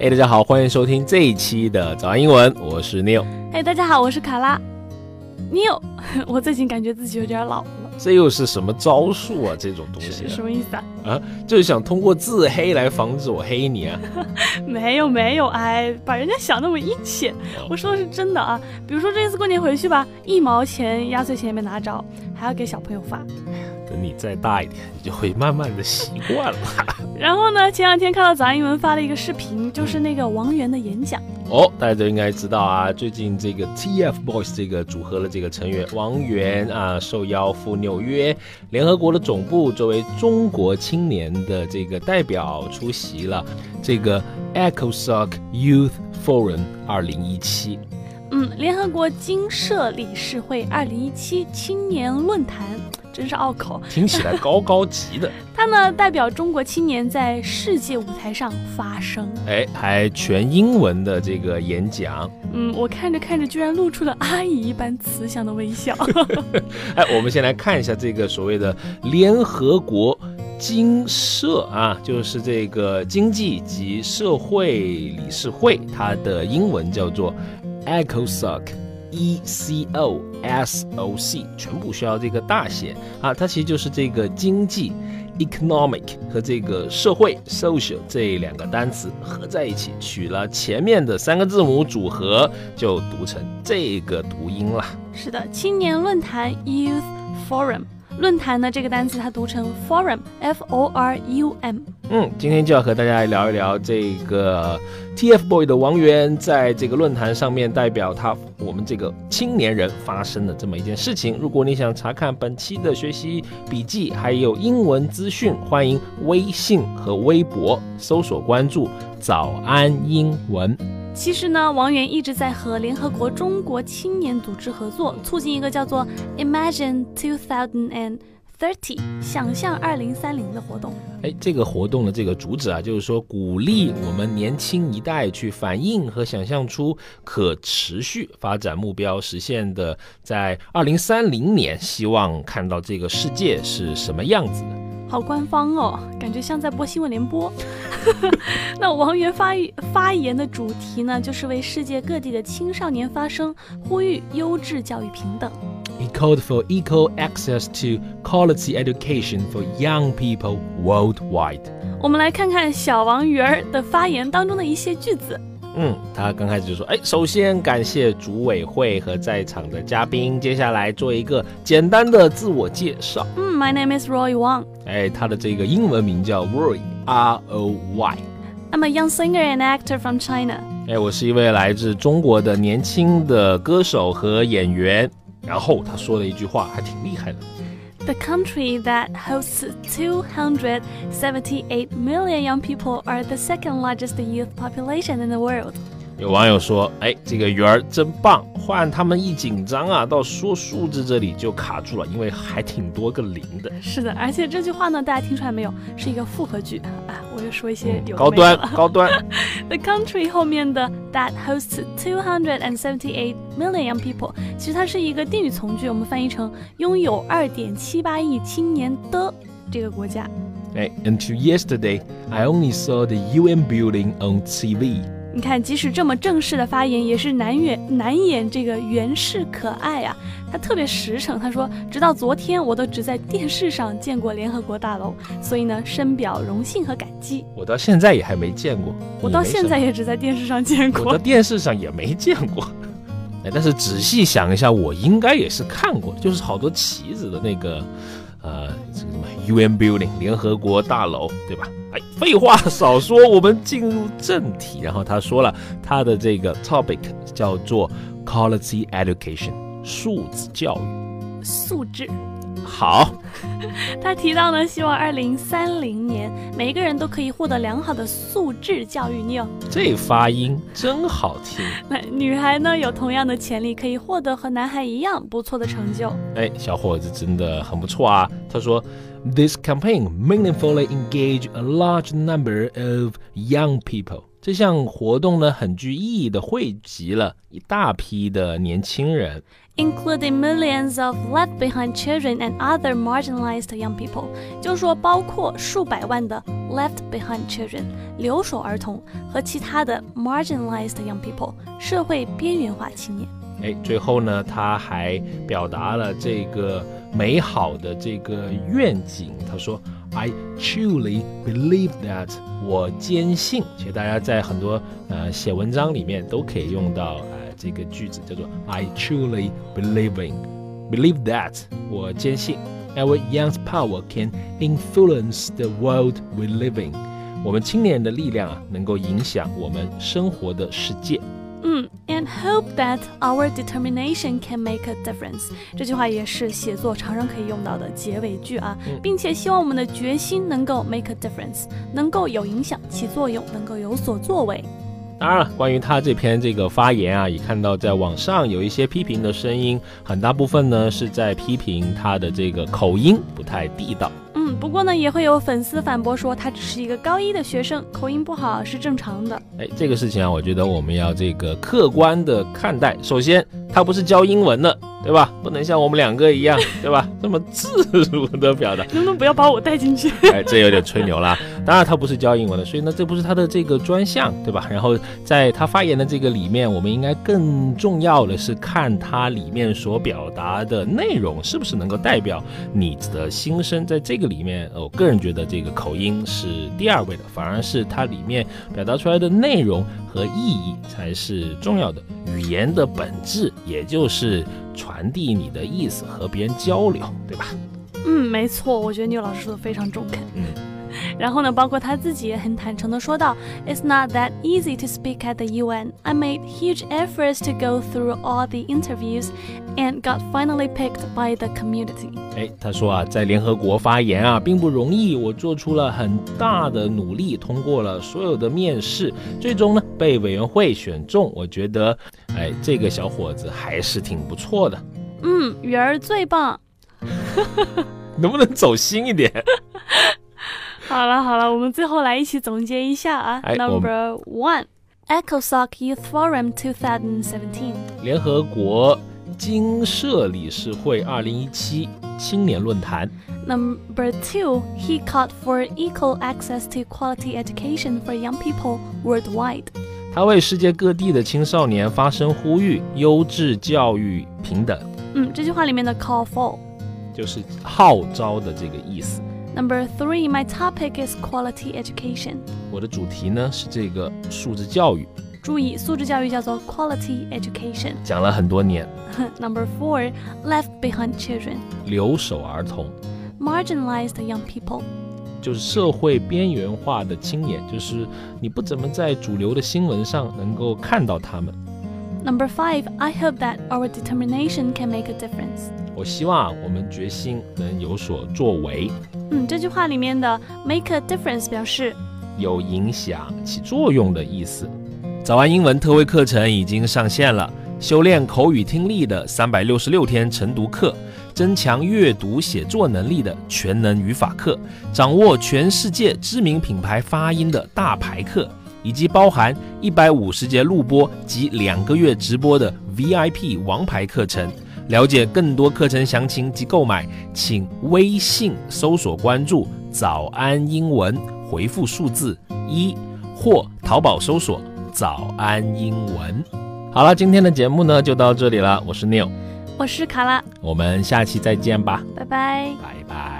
哎，大家好，欢迎收听这一期的早安英文，我是 Neil。哎，大家好，我是卡拉。Neil，我最近感觉自己有点老了。这又是什么招数啊？这种东西什么意思啊？啊，就是想通过自黑来防止我黑你啊？没有没有，哎，把人家想那么阴险。我说的是真的啊。比如说这次过年回去吧，一毛钱压岁钱也没拿着，还要给小朋友发。等你再大一点，你就会慢慢的习惯了。然后呢，前两天看到早安英文发了一个视频，就是那个王源的演讲。哦，大家都应该知道啊，最近这个 TFBOYS 这个组合的这个成员王源啊，受邀赴纽约联合国的总部，作为中国青年的这个代表出席了这个 ECOSOC Youth Forum 二零一七。嗯，联合国经社理事会二零一七青年论坛。真是拗口，听起来高高级的。他呢，代表中国青年在世界舞台上发声，哎，还全英文的这个演讲。嗯，我看着看着，居然露出了阿姨一般慈祥的微笑。哎，我们先来看一下这个所谓的联合国经社啊，就是这个经济及社会理事会，它的英文叫做 ECOSOC。E C O S O C 全部需要这个大写啊，它其实就是这个经济 economic 和这个社会 social 这两个单词合在一起，取了前面的三个字母组合，就读成这个读音了。是的，青年论坛 Youth Forum。论坛呢，这个单词它读成 forum，f o r u m。嗯，今天就要和大家来聊一聊这个 TFBOY 的王源在这个论坛上面代表他我们这个青年人发生的这么一件事情。如果你想查看本期的学习笔记还有英文资讯，欢迎微信和微博搜索关注“早安英文”。其实呢，王源一直在和联合国中国青年组织合作，促进一个叫做 Imagine Two Thousand and Thirty 想象二零三零的活动。哎，这个活动的这个主旨啊，就是说鼓励我们年轻一代去反映和想象出可持续发展目标实现的，在二零三零年，希望看到这个世界是什么样子的。好官方哦，感觉像在播新闻联播。那王源发发言的主题呢，就是为世界各地的青少年发声，呼吁优质教育平等。He called for equal access to quality education for young people worldwide。我们来看看小王源儿的发言当中的一些句子。嗯，他刚开始就说，哎，首先感谢组委会和在场的嘉宾。接下来做一个简单的自我介绍。嗯，My name is Roy Wang。哎，他的这个英文名叫 Roy，R O Y。I'm a young singer and actor from China。哎，我是一位来自中国的年轻的歌手和演员。然后他说了一句话，还挺厉害的。The country that hosts 278 million young people are the second largest youth population in the world. 有网友说：“哎，这个鱼儿真棒！”换他们一紧张啊，到说数字这里就卡住了，因为还挺多个零的。是的，而且这句话呢，大家听出来没有？是一个复合句啊！我又说一些有高端高端。The country 后面的 that hosts two hundred and seventy-eight million young people，其实它是一个定语从句，我们翻译成拥有二点七八亿青年的这个国家。哎，Until yesterday, I only saw the UN building on TV. 你看，即使这么正式的发言，也是难掩难掩这个原氏可爱啊。他特别实诚，他说：“直到昨天，我都只在电视上见过联合国大楼，所以呢，深表荣幸和感激。”我到现在也还没见过，我到现在也只在电视上见过，我到电视上也没见过。哎，但是仔细想一下，我应该也是看过，就是好多旗子的那个，呃，这个什么 UN Building 联合国大楼，对吧？废话少说，我们进入正题。然后他说了，他的这个 topic 叫做 quality education，素质教育，素质。好，他提到呢，希望二零三零年每一个人都可以获得良好的素质教育。你有这发音真好听。那女孩呢，有同样的潜力，可以获得和男孩一样不错的成就。哎，小伙子真的很不错啊。他说，This campaign meaningfully engage a large number of young people。这项活动呢，很具意义的汇集了一大批的年轻人。including millions of left behind children and other marginalized young people，就是说包括数百万的 left behind children 留守儿童和其他的 marginalized young people 社会边缘化青年。哎，最后呢，他还表达了这个美好的这个愿景。他说：“I truly believe that，我坚信。”其实大家在很多呃写文章里面都可以用到呃。这个句子叫做 I truly believing believe that 我坚信 our young power can influence the world we live in 我们青年人的力量啊，能够影响我们生活的世界。嗯，and hope that our determination can make a difference。这句话也是写作常常可以用到的结尾句啊，并且希望我们的决心能够 make a difference，能够有影响、起作用，能够有所作为。当然了，关于他这篇这个发言啊，也看到在网上有一些批评的声音，很大部分呢是在批评他的这个口音不太地道。不过呢，也会有粉丝反驳说他只是一个高一的学生，口音不好是正常的。哎，这个事情啊，我觉得我们要这个客观的看待。首先，他不是教英文的。对吧？不能像我们两个一样，对吧？这么自如的表达，能不能不要把我带进去？哎，这有点吹牛了。当然，他不是教英文的，所以呢，这不是他的这个专项，对吧？然后在他发言的这个里面，我们应该更重要的是看他里面所表达的内容是不是能够代表你的心声。在这个里面，我个人觉得这个口音是第二位的，反而是它里面表达出来的内容和意义才是重要的。语言的本质，也就是传递你的意思和别人交流，对吧？嗯，没错，我觉得牛老师说的非常中肯。嗯。然后呢，包括他自己也很坦诚的说道：“It's not that easy to speak at the UN. I made huge efforts to go through all the interviews, and got finally picked by the community.” 哎，他说啊，在联合国发言啊，并不容易。我做出了很大的努力，通过了所有的面试，最终呢被委员会选中。我觉得，哎，这个小伙子还是挺不错的。嗯，鱼儿最棒。能不能走心一点？好了好了，我们最后来一起总结一下啊。Number one, ECOSOC Youth Forum 2017，联合国经社理事会2017青年论坛。Number two, he called for equal access to quality education for young people worldwide。他为世界各地的青少年发声，呼吁优质教育平等。嗯，这句话里面的 call for 就是号召的这个意思。Number three, my topic is quality education. 我的主题呢是这个素质教育。注意，素质教育叫做 quality education。讲了很多年。Number four, left behind children. 留守儿童。Marginalized young people. 就是社会边缘化的青年，就是你不怎么在主流的新闻上能够看到他们。Number five, I hope that our determination can make a difference. 我希望我们决心能有所作为。嗯，这句话里面的 make a difference 表示有影响、起作用的意思。早安英文特惠课程已经上线了，修炼口语听力的三百六十六天晨读课，增强阅读写作能力的全能语法课，掌握全世界知名品牌发音的大牌课，以及包含一百五十节录播及两个月直播的 VIP 王牌课程。了解更多课程详情及购买，请微信搜索关注“早安英文”，回复数字一，或淘宝搜索“早安英文”。好了，今天的节目呢就到这里了。我是 Neil，我是卡拉，我们下期再见吧，拜拜，拜拜。